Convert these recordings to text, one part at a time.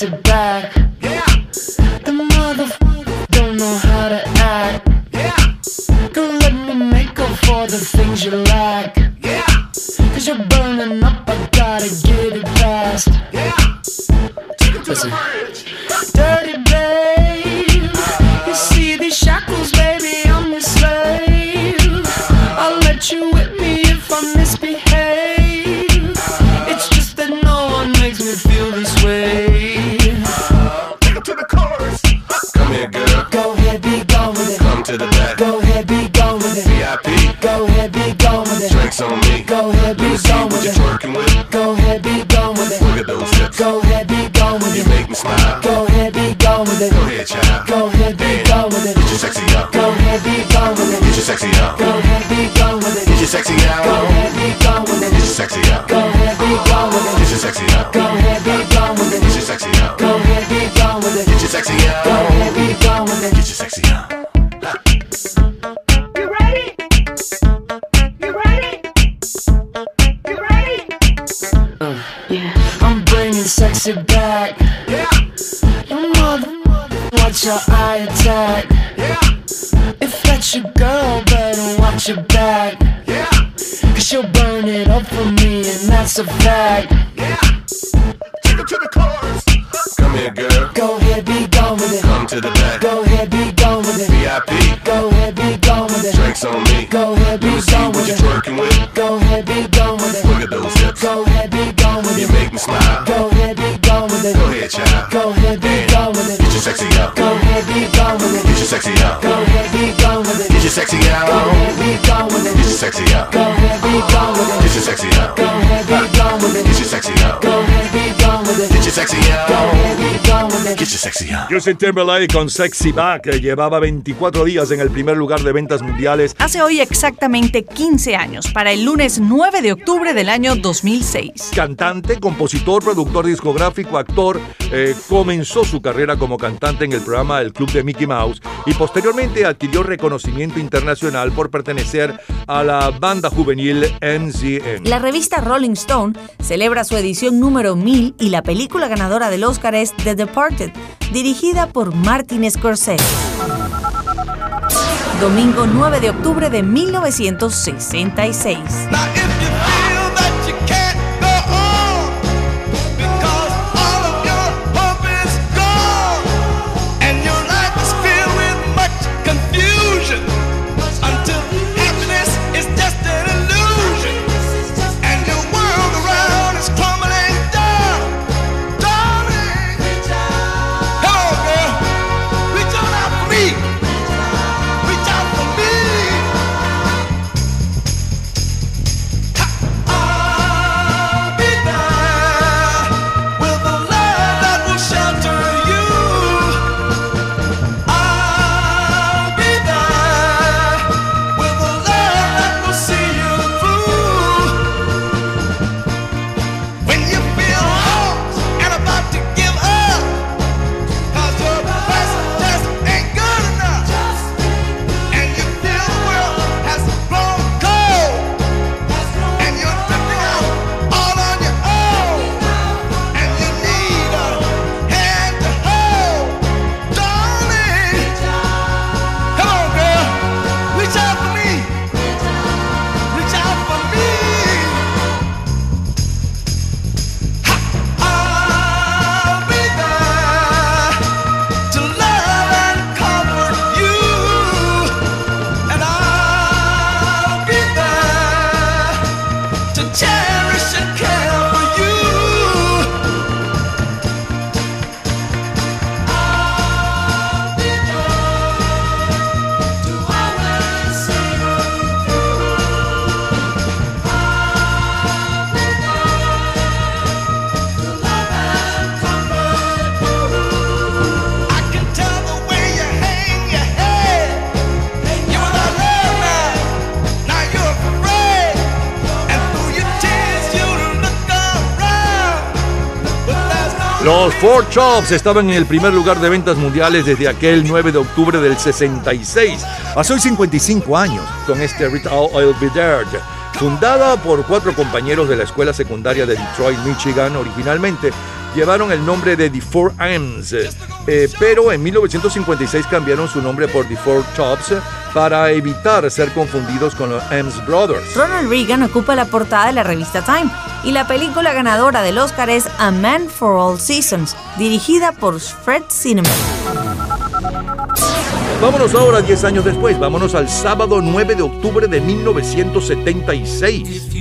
Goodbye. this way. To the chorus. Come here, girl. Go ahead, be gone with it. Come to the back. Go ahead, be gone with it. VIP. Go ahead, be gone with it. Drinks on me. Go ahead, be gone with it. Twerking with. Go ahead, be gone with it. Look at those. Go ahead, be gone with it. You make me smile. Go ahead, be gone with it. Go ahead, child. Go ahead, be gone with it. Get sexy up. Go ahead, be gone with it. Get your sexy up. Go ahead, be gone with it. Get sexy up. Go ahead, be gone with it. Get sexy up. Go ahead, be sexy out. Alexia. Justin Timberlake con Sexy Back eh, llevaba 24 días en el primer lugar de ventas mundiales. Hace hoy exactamente 15 años, para el lunes 9 de octubre del año 2006. Cantante, compositor, productor discográfico, actor, eh, comenzó su carrera como cantante en el programa El Club de Mickey Mouse y posteriormente adquirió reconocimiento internacional por pertenecer a la banda juvenil MCM. La revista Rolling Stone celebra su edición número 1000 y la película ganadora del Oscar es The Departed, dirigida por Martin Scorsese. Domingo 9 de octubre de 1966. Four Chops estaban en el primer lugar de ventas mundiales desde aquel 9 de octubre del 66, hace hoy 55 años, con este Ritual I'll Be There. Fundada por cuatro compañeros de la escuela secundaria de Detroit, Michigan, originalmente llevaron el nombre de The Four M's, eh, pero en 1956 cambiaron su nombre por The Four Tops para evitar ser confundidos con los M's Brothers. Ronald Reagan ocupa la portada de la revista Time y la película ganadora del Oscar es A Man for All Seasons, dirigida por Fred Zinnemann. Vámonos ahora 10 años después, vámonos al sábado 9 de octubre de 1976.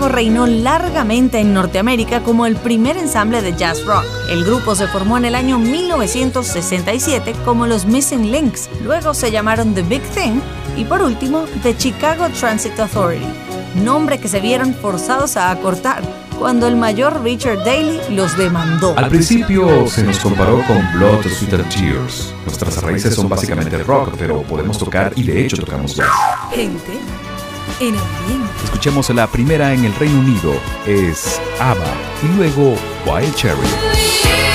Chicago reinó largamente en Norteamérica como el primer ensamble de jazz rock. El grupo se formó en el año 1967 como los Missing Links, luego se llamaron The Big Thing y por último The Chicago Transit Authority, nombre que se vieron forzados a acortar cuando el mayor Richard Daley los demandó. Al principio se nos comparó con Blood, Sweat and Tears. Nuestras raíces son básicamente rock, pero podemos tocar y de hecho tocamos jazz. Gente en. Escuchemos la primera en el Reino Unido, es ABBA y luego Wild Cherry.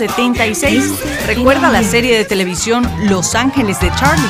1976. Recuerda la serie de televisión Los Ángeles de Charlie.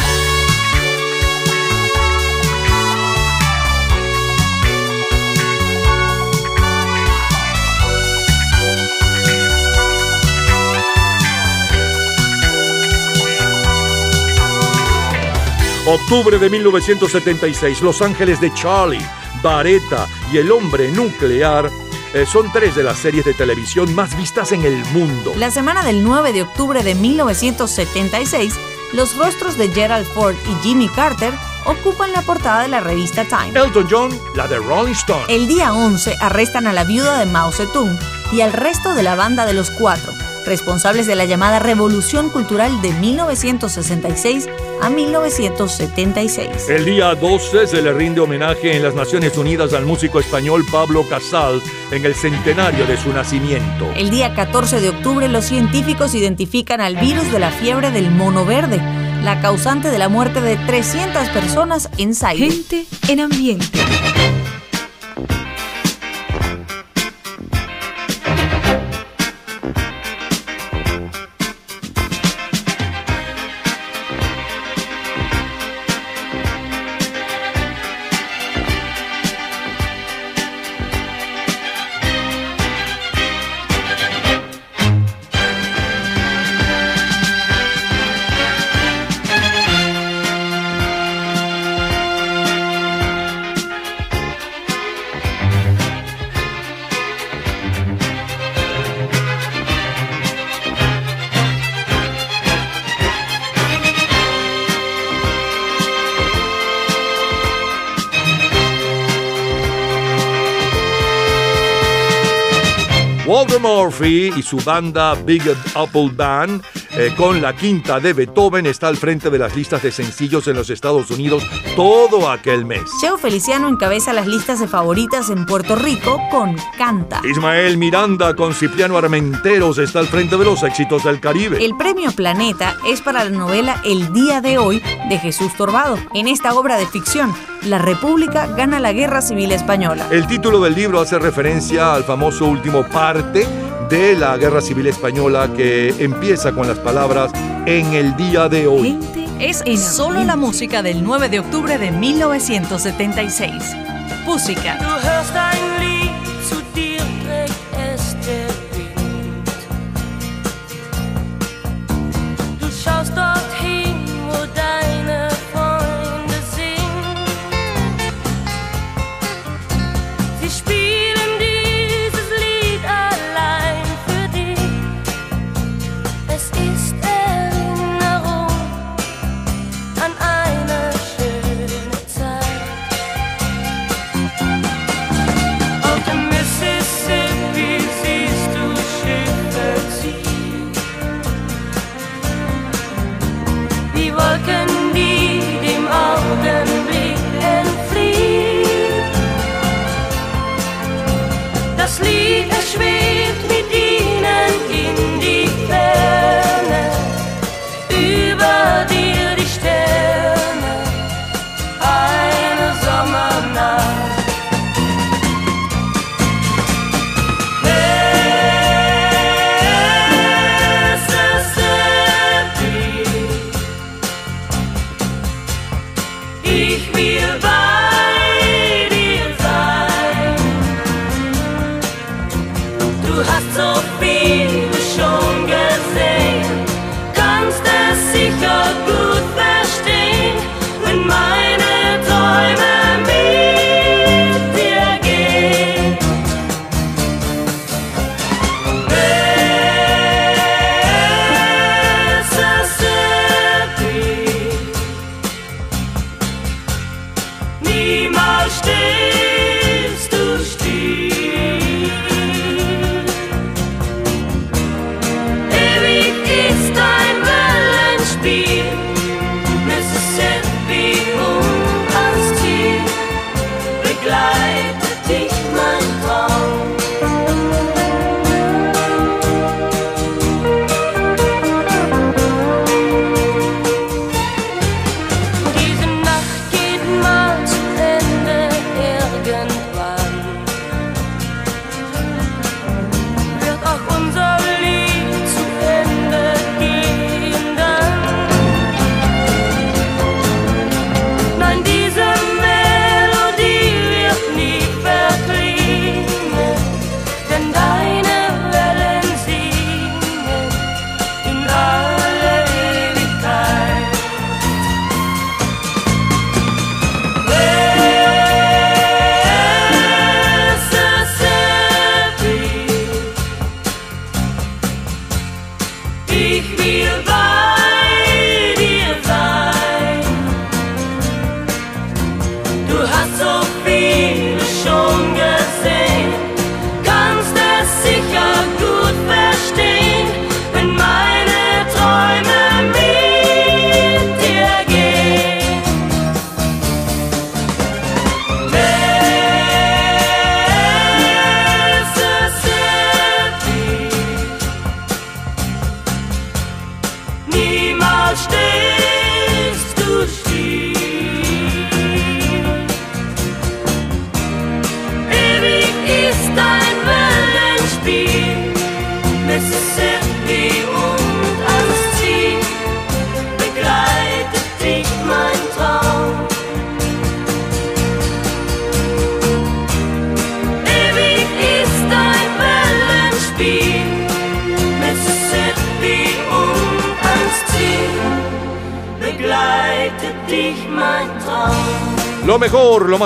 Octubre de 1976, Los Ángeles de Charlie, Vareta y El Hombre Nuclear eh, son tres de las series de televisión más vistas en el mundo. La semana del 9 de octubre de 1976, los rostros de Gerald Ford y Jimmy Carter ocupan la portada de la revista Time. Elton John, la de Rolling Stone. El día 11 arrestan a la viuda de Mao Zedong y al resto de la banda de los cuatro, responsables de la llamada Revolución Cultural de 1966 a 1976. El día 12 se le rinde homenaje en las Naciones Unidas al músico español Pablo Casals en el centenario de su nacimiento. El día 14 de octubre los científicos identifican al virus de la fiebre del mono verde, la causante de la muerte de 300 personas en Zaire. Gente en ambiente. Murphy y su banda Big Apple Band, eh, con la quinta de Beethoven, está al frente de las listas de sencillos en los Estados Unidos todo aquel mes. Cheo Feliciano encabeza las listas de favoritas en Puerto Rico con Canta. Ismael Miranda con Cipriano Armenteros está al frente de los éxitos del Caribe. El premio Planeta es para la novela El día de hoy de Jesús Torbado. En esta obra de ficción, la República gana la Guerra Civil Española. El título del libro hace referencia al famoso último parte de la Guerra Civil Española que empieza con las palabras en el día de hoy. Es solo la música del 9 de octubre de 1976. Música.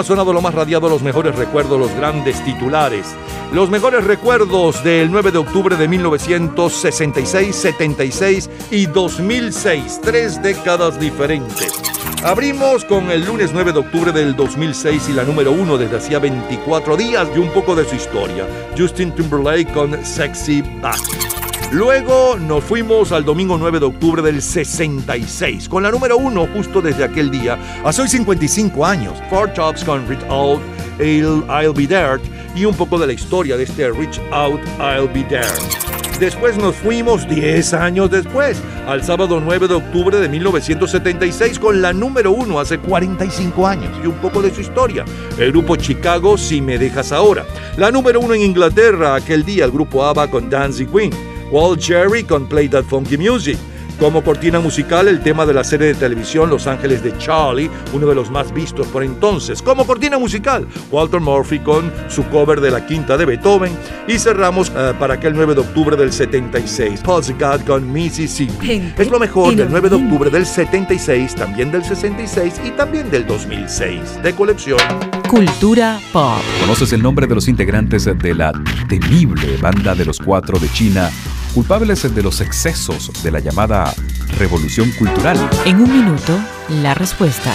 Más sonado, lo más radiado, los mejores recuerdos, los grandes titulares. Los mejores recuerdos del 9 de octubre de 1966, 76 y 2006. Tres décadas diferentes. Abrimos con el lunes 9 de octubre del 2006 y la número uno desde hacía 24 días y un poco de su historia. Justin Timberlake con Sexy Back. Luego nos fuimos al domingo 9 de octubre del 66, con la número uno justo desde aquel día, hace hoy 55 años. Four Tops con Reach Out, I'll, Be There, y un poco de la historia de este Reach Out, I'll Be There. Después nos fuimos 10 años después, al sábado 9 de octubre de 1976, con la número uno hace 45 años y un poco de su historia. El grupo Chicago, Si Me Dejas Ahora. La número uno en Inglaterra, aquel día, el grupo ABBA con Dancing Queen. Walt Jerry con Play That Funky Music. Como cortina musical, el tema de la serie de televisión Los Ángeles de Charlie, uno de los más vistos por entonces. Como cortina musical, Walter Murphy con su cover de la quinta de Beethoven. Y cerramos eh, para aquel 9 de octubre del 76, Pulse God con Mississippi. Gente Es lo mejor del 9 de octubre del 76, también del 66 y también del 2006. De colección. Cultura pop. ¿Conoces el nombre de los integrantes de la temible banda de los cuatro de China, culpables de los excesos de la llamada revolución cultural? En un minuto, la respuesta.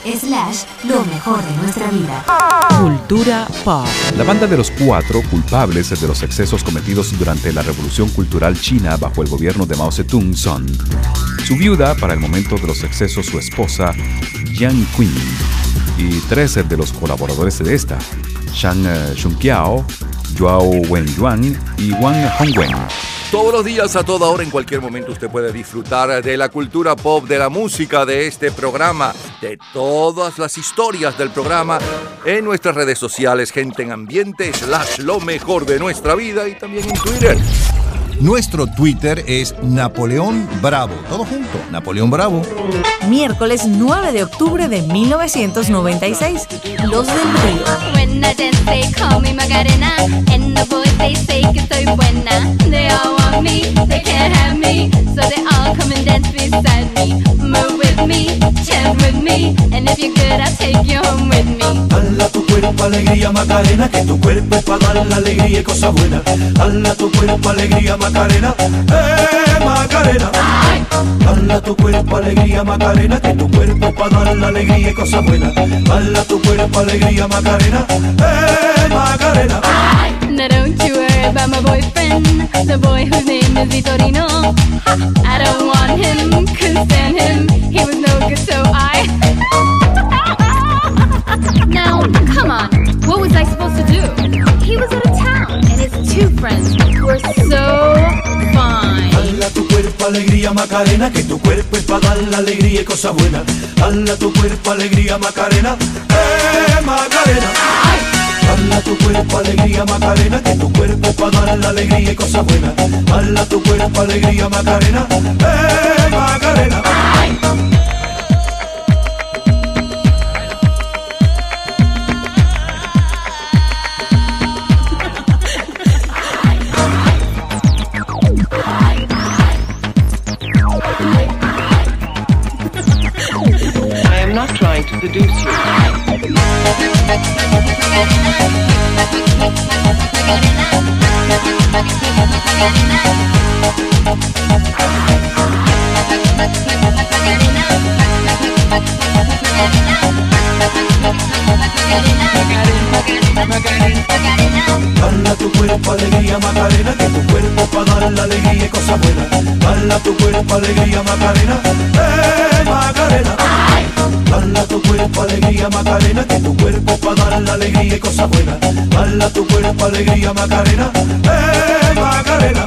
Slash, lo mejor de nuestra vida. Cultura pop. La banda de los cuatro culpables de los excesos cometidos durante la Revolución Cultural China bajo el gobierno de Mao Zedong son su viuda, para el momento de los excesos su esposa, Jiang Qing, y tres de los colaboradores de esta, Shang eh, Shunqiao, Joao Wenyuan y Wang Hongwen. Todos los días, a toda hora, en cualquier momento, usted puede disfrutar de la cultura pop, de la música, de este programa, de todas las historias del programa en nuestras redes sociales, gente en ambiente, slash lo mejor de nuestra vida y también en Twitter. Nuestro Twitter es Napoleón Bravo. Todo junto, Napoleón Bravo. Miércoles 9 de octubre de 1996. Los del Río. With me, chant with me. And if you're good, I'll take you home with me. Hala tu cuerpo alegría Macarena, que tu cuerpo es para dar la alegría y cosas buenas. Hala tu cuerpo alegría Macarena, eh Macarena. Hala tu cuerpo alegría Macarena, que tu cuerpo es para dar la alegría y cosas buenas. Hala tu cuerpo alegría Macarena, eh Macarena. Now don't you worry about my boyfriend, the boy whose name is Vitorino. I don't want him, couldn't stand him. He was no good, so I. now, come on, what was I supposed to do? He was out of town, and his two friends were so fine. Hala tu cuerpo alegría Macarena, que tu cuerpo es para dar la alegría y cosas buenas. Hala tu cuerpo alegría Macarena, eh Macarena. Hala tu cuerpo alegría Macarena, que tu cuerpo para dar la alegría y cosas buenas. Hala tu cuerpo alegría Macarena, eh Macarena. I am not trying to seduce you. Tu cuerpo alegría Macarena, para dar la alegría y cosas buenas. Tu cuerpo alegría Macarena, eh. Hala tu cuerpo alegría Macarena, que tu cuerpo para dar la alegría y cosas buenas. Hala tu cuerpo alegría Macarena, eh Macarena.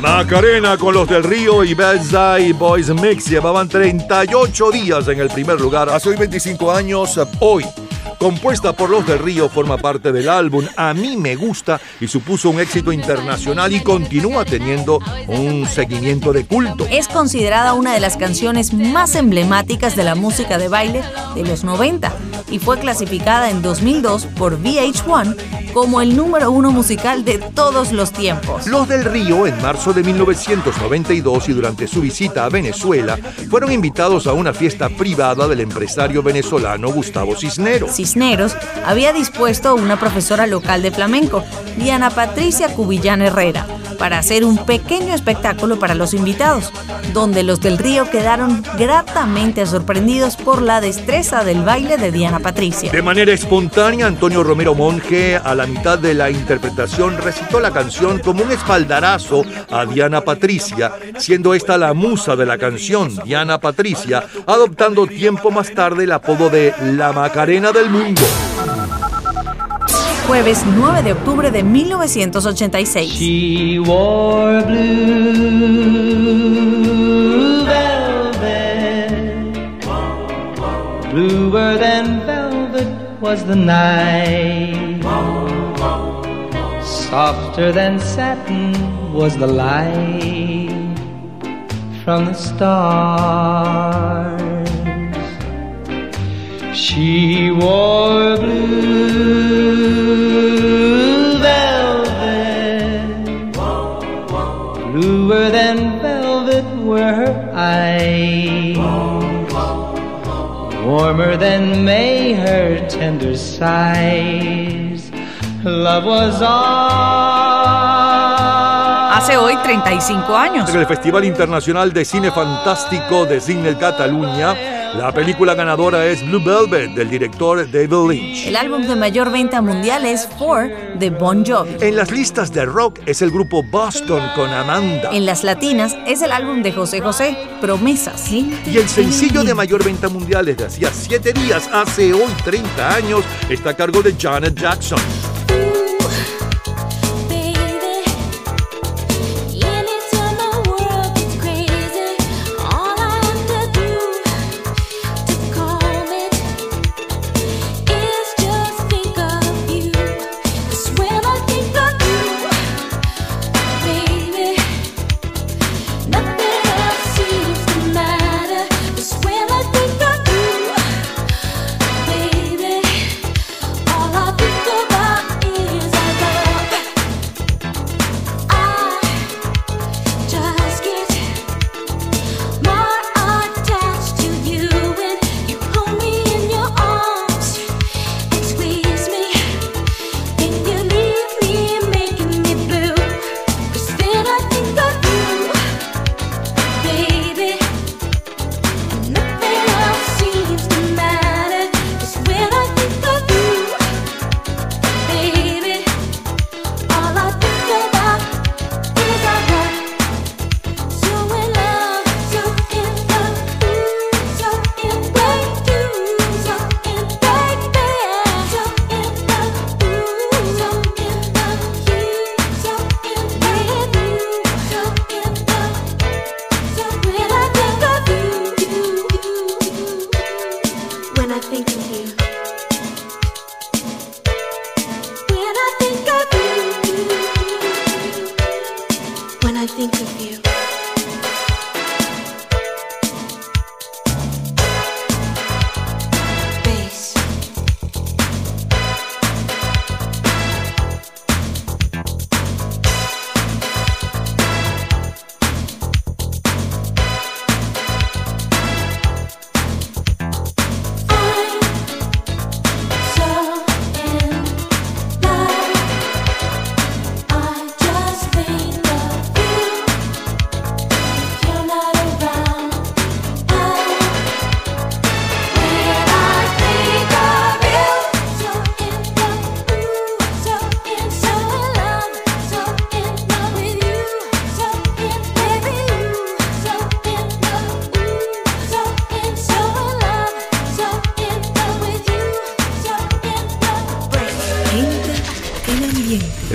Macarena con los del Río y Belsay Boys Mix llevaban 38 días en el primer lugar. Hace hoy 25 años, hoy, compuesta por Los del Río, forma parte del álbum A mí me gusta y supuso un éxito internacional y continúa teniendo un seguimiento de culto. Es considerada una de las canciones más emblemáticas de la música de baile de los 90 y fue clasificada en 2002 por VH1 como el número uno musical de todos los tiempos. Los del Río, en marzo de 1992 y durante su visita a Venezuela, fueron invitados a una fiesta privada del empresario venezolano Gustavo Cisneros. Cisneros había dispuesto una profesora local de flamenco, Diana Patricia Cubillán Herrera, para hacer un pequeño espectáculo para los invitados, donde los del Río quedaron gratamente sorprendidos por la destreza del baile de Diana Patricia. De manera espontánea, Antonio Romero Monge, a la mitad de la interpretación, recitó la canción como un espaldarazo a Diana Patricia, siendo esta la musa de la canción, Diana Patricia, adoptando tiempo más tarde el apodo de La Macarena del Mundo. Jueves 9 de octubre de 1986. She wore blue velvet. Bluer than velvet was the night. Softer than satin was the light from the stars. She wore blue velvet. Bluer than velvet were her eyes. Warmer than May her tender sighs. Love was all. Hace hoy 35 años. En el Festival Internacional de Cine Fantástico de Cine Cataluña, la película ganadora es Blue Velvet del director David Lynch. El álbum de mayor venta mundial es Four de Bon Jovi. En las listas de rock es el grupo Boston con Amanda. En las latinas es el álbum de José José, Promesas. Y el sencillo de mayor venta mundial desde hacía 7 días, hace hoy 30 años, está a cargo de Janet Jackson.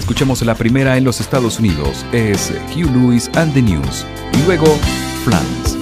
Escuchemos la primera en los Estados Unidos, es Hugh Lewis and the News, y luego Flans.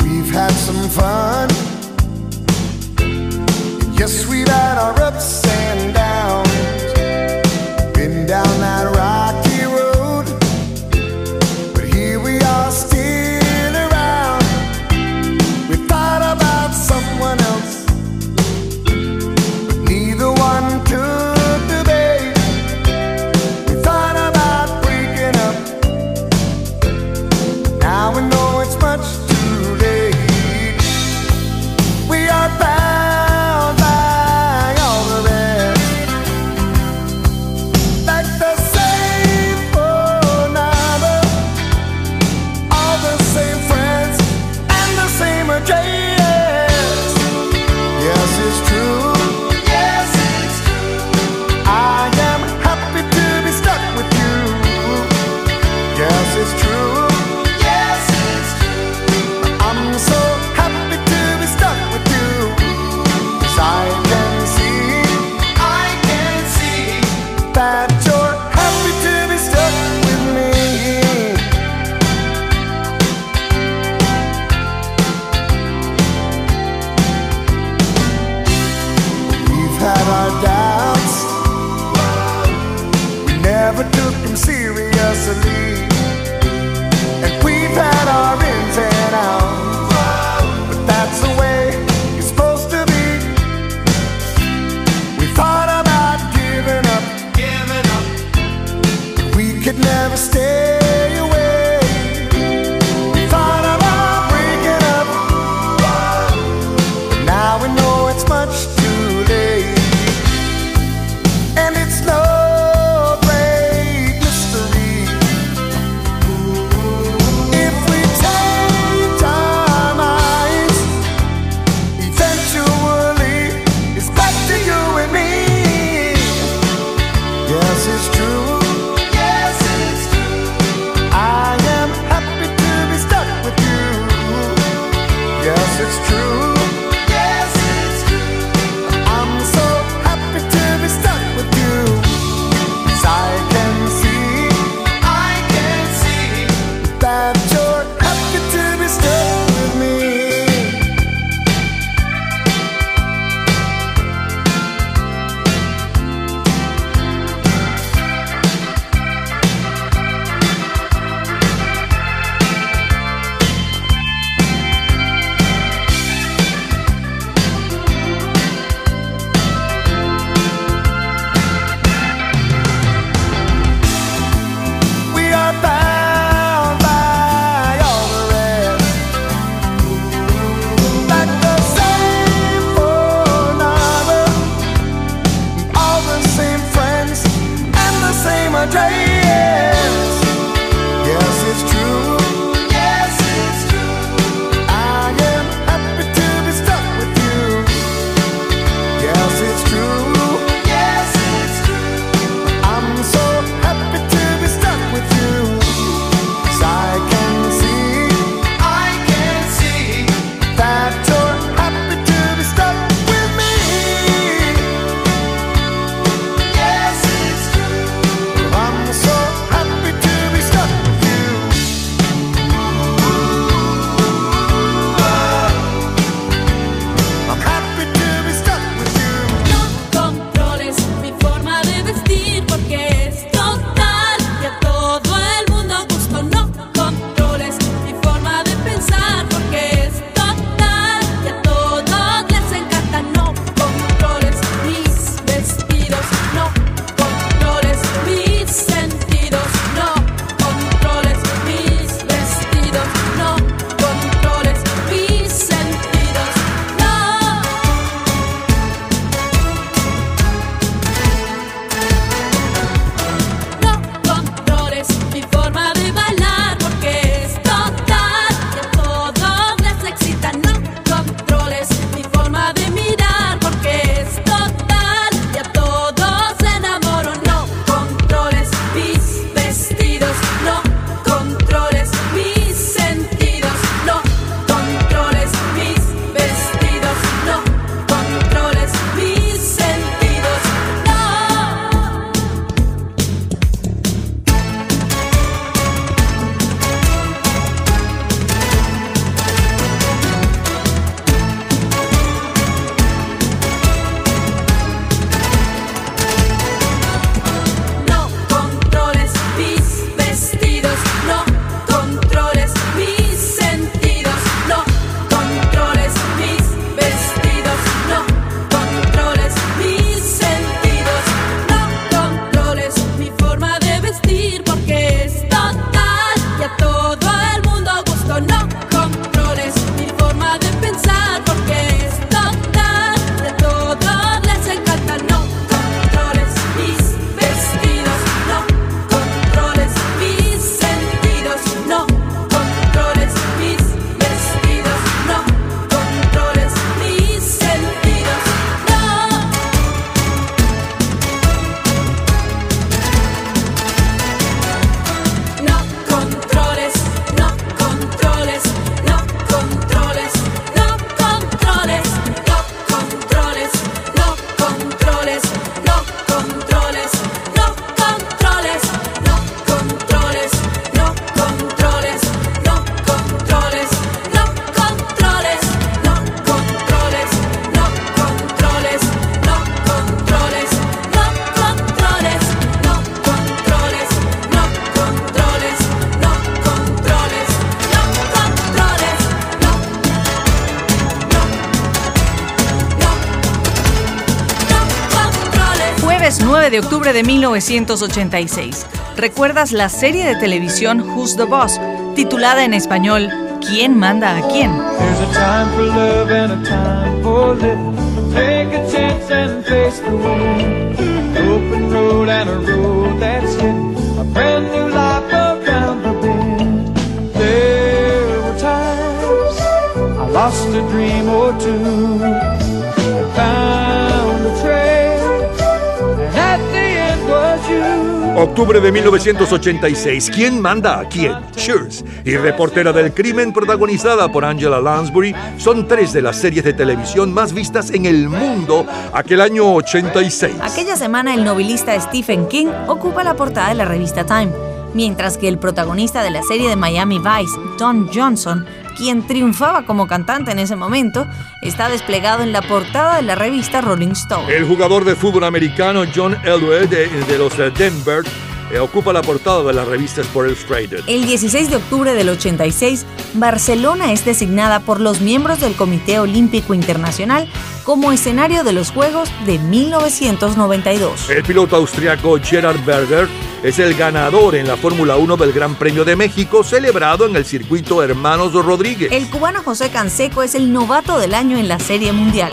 De octubre de 1986. ¿Recuerdas la serie de televisión Who's the Boss? Titulada en español ¿Quién manda a quién? There's a time for love Octubre de 1986. ¿Quién manda a quién? Cheers y Reportera del Crimen, protagonizada por Angela Lansbury, son tres de las series de televisión más vistas en el mundo aquel año 86. Aquella semana el novelista Stephen King ocupa la portada de la revista Time, mientras que el protagonista de la serie de Miami Vice, Don Johnson, quien triunfaba como cantante en ese momento, está desplegado en la portada de la revista Rolling Stone. El jugador de fútbol americano John Elway de, de los eh, Denver ocupa la portada de la revista Sport Illustrated. El 16 de octubre del 86, Barcelona es designada por los miembros del Comité Olímpico Internacional como escenario de los Juegos de 1992. El piloto austriaco Gerhard Berger es el ganador en la Fórmula 1 del Gran Premio de México, celebrado en el circuito Hermanos Rodríguez. El cubano José Canseco es el novato del año en la Serie Mundial.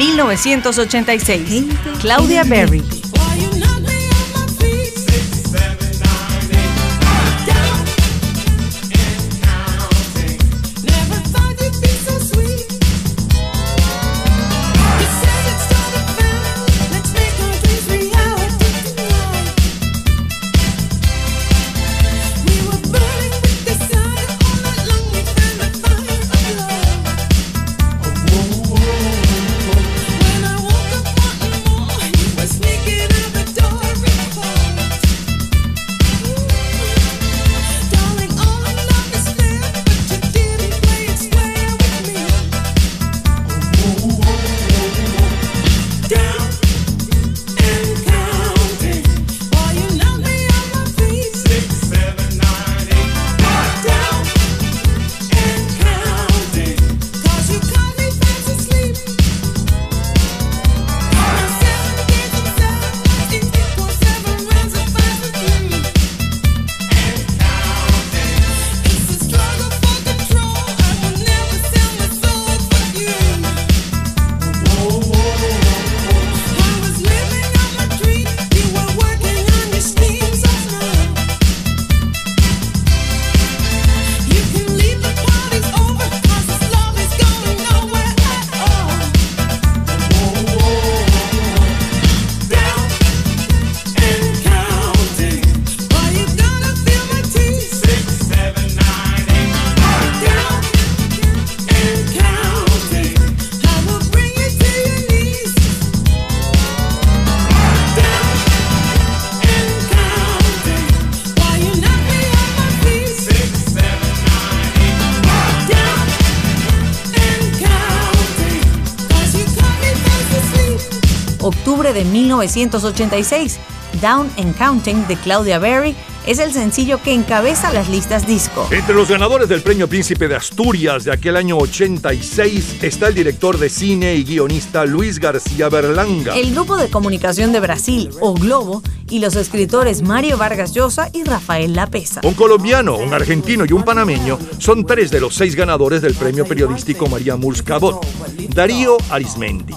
1986. Claudia Berry. Octubre de 1986. Down and Counting de Claudia Berry es el sencillo que encabeza las listas disco. Entre los ganadores del Premio Príncipe de Asturias de aquel año 86 está el director de cine y guionista Luis García Berlanga. El grupo de comunicación de Brasil, O Globo, y los escritores Mario Vargas Llosa y Rafael Lapesa. Un colombiano, un argentino y un panameño son tres de los seis ganadores del premio periodístico María Murs Cabot. Darío Arismendi,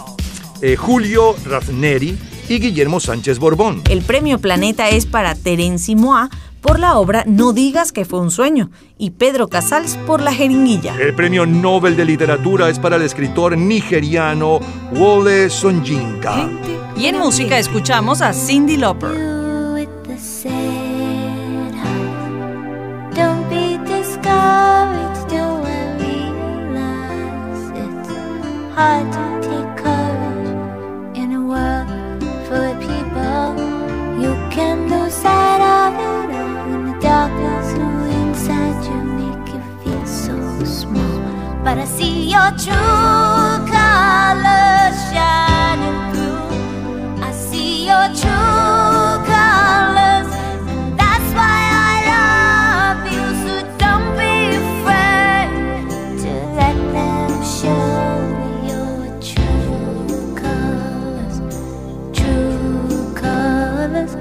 eh, Julio Razneri y Guillermo Sánchez Borbón. El premio Planeta es para Terence Moa por la obra No digas que fue un sueño y Pedro Casals por La jeringuilla. El premio Nobel de Literatura es para el escritor nigeriano Wole Soyinka. Y en música escuchamos a Cindy Lauper. Hard to But I see your true colors shining through. I see your true colors. and That's why I love you. So don't be afraid to let them show your true colors. True colors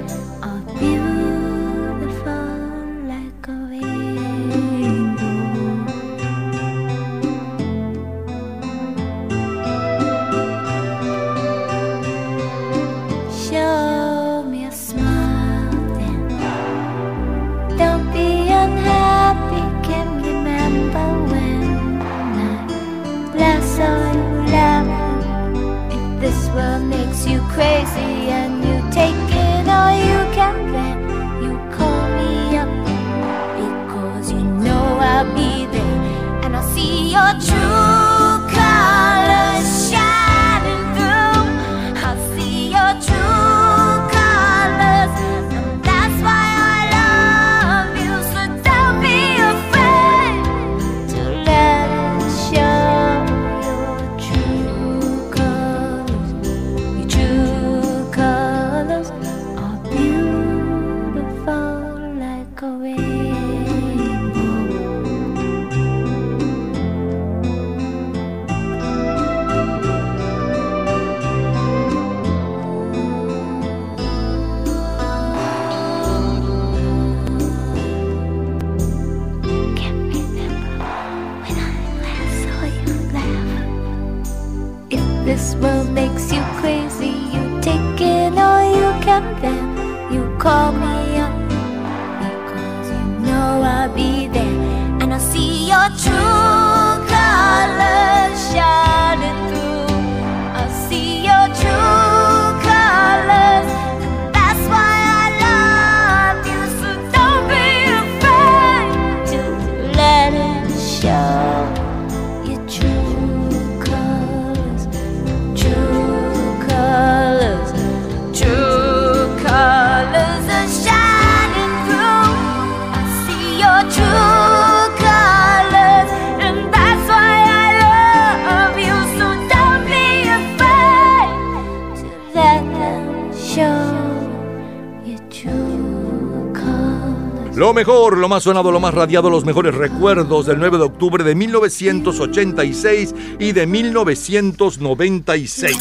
Lo más sonado, lo más radiado, los mejores recuerdos del 9 de octubre de 1986 y de 1996.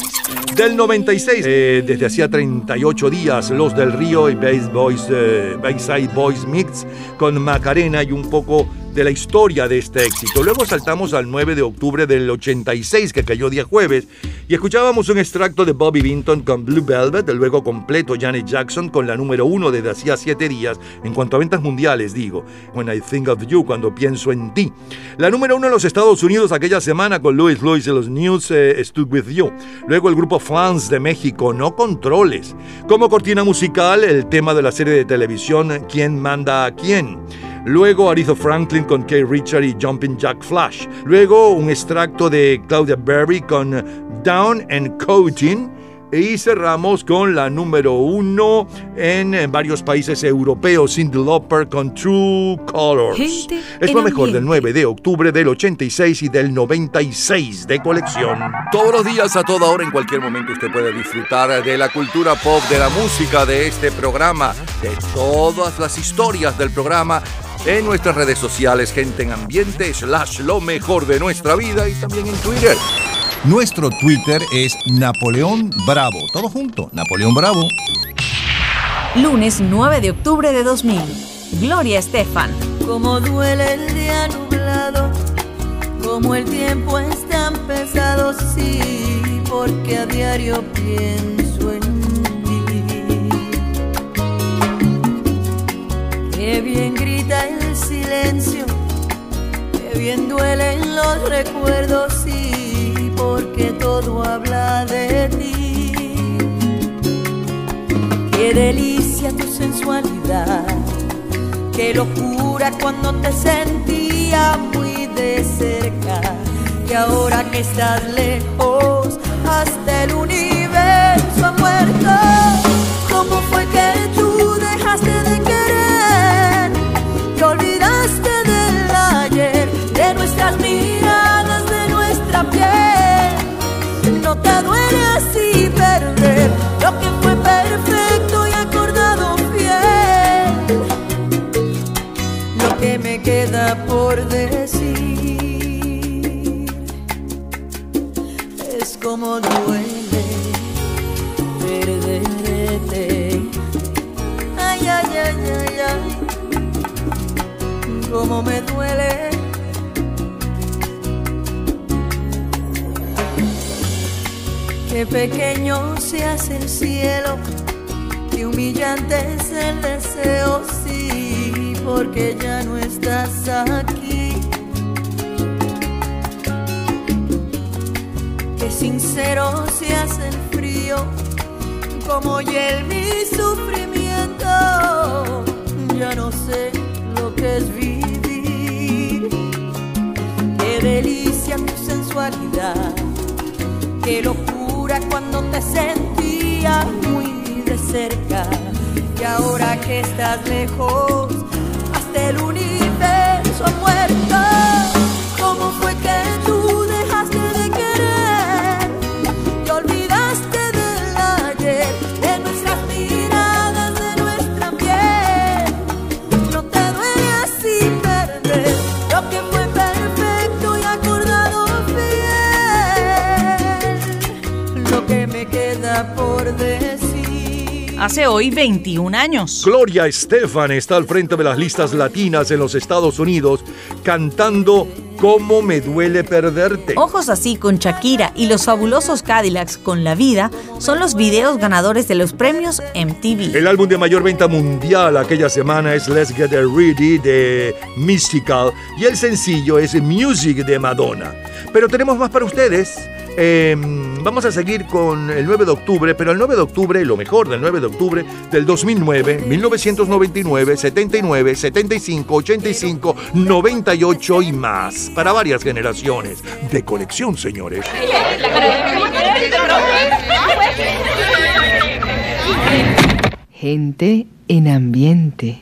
Del 96, eh, desde hacía 38 días, los del Río y Bass Boys, eh, Boys Mix con Macarena y un poco de la historia de este éxito. Luego saltamos al 9 de octubre del 86, que cayó día jueves, y escuchábamos un extracto de Bobby Vinton con Blue Velvet, luego completo Janet Jackson con la número uno desde hacía siete días, en cuanto a ventas mundiales, digo, When I Think of You, cuando pienso en ti. La número uno en los Estados Unidos aquella semana con Louis Louis y los News, eh, Stood With You. Luego el grupo Fans de México, No Controles. Como cortina musical, el tema de la serie de televisión ¿Quién manda a quién? Luego Aretha Franklin con Kay Richard y Jumping Jack Flash. Luego un extracto de Claudia Berry con Down and Coating. Y cerramos con la número uno en, eh, varios países europeos, Cindy Lauper con True Colors. Gente es en lo mejor del ambiente. 9 de octubre del 86 y del 96 de colección. Todos los días, a toda hora, en cualquier momento, usted puede disfrutar de la cultura pop, de la música, de este programa, de todas las historias del programa en nuestras redes sociales, gente en ambiente, slash lo mejor de nuestra vida y también en Twitter. Nuestro Twitter es Napoleón Bravo. Todo junto, Napoleón Bravo. Lunes 9 de octubre de 2000. Gloria Estefan. Como duele el día nublado, como el tiempo es tan pesado, sí, porque a diario pienso Qué bien grita el silencio, qué bien duelen los recuerdos, sí, porque todo habla de ti. Qué delicia tu sensualidad. Qué locura cuando te sentía muy de cerca. Y ahora que estás lejos, hasta el universo por decir es como duele perderte. Ay, ay, ay, ay, ay, como me duele. Qué pequeño se hace el cielo, qué humillante es el deseo, sí, porque ya no estás aquí. Qué sincero se hace el frío, como hiel mi sufrimiento. Ya no sé lo que es vivir. Qué delicia tu sensualidad. Qué locura cuando te sentía muy de cerca. Y ahora que estás lejos, hasta el universo ha muerto. Hace hoy 21 años. Gloria Estefan está al frente de las listas latinas en los Estados Unidos cantando ¿Cómo me duele perderte? Ojos así con Shakira y los fabulosos Cadillacs con La Vida son los videos ganadores de los premios MTV. El álbum de mayor venta mundial aquella semana es Let's Get Ready de Mystical y el sencillo es Music de Madonna. Pero tenemos más para ustedes. Eh, vamos a seguir con el 9 de octubre, pero el 9 de octubre, lo mejor del 9 de octubre del 2009, 1999, 79, 75, 85, 98 y más. Para varias generaciones. De colección, señores. Gente en ambiente.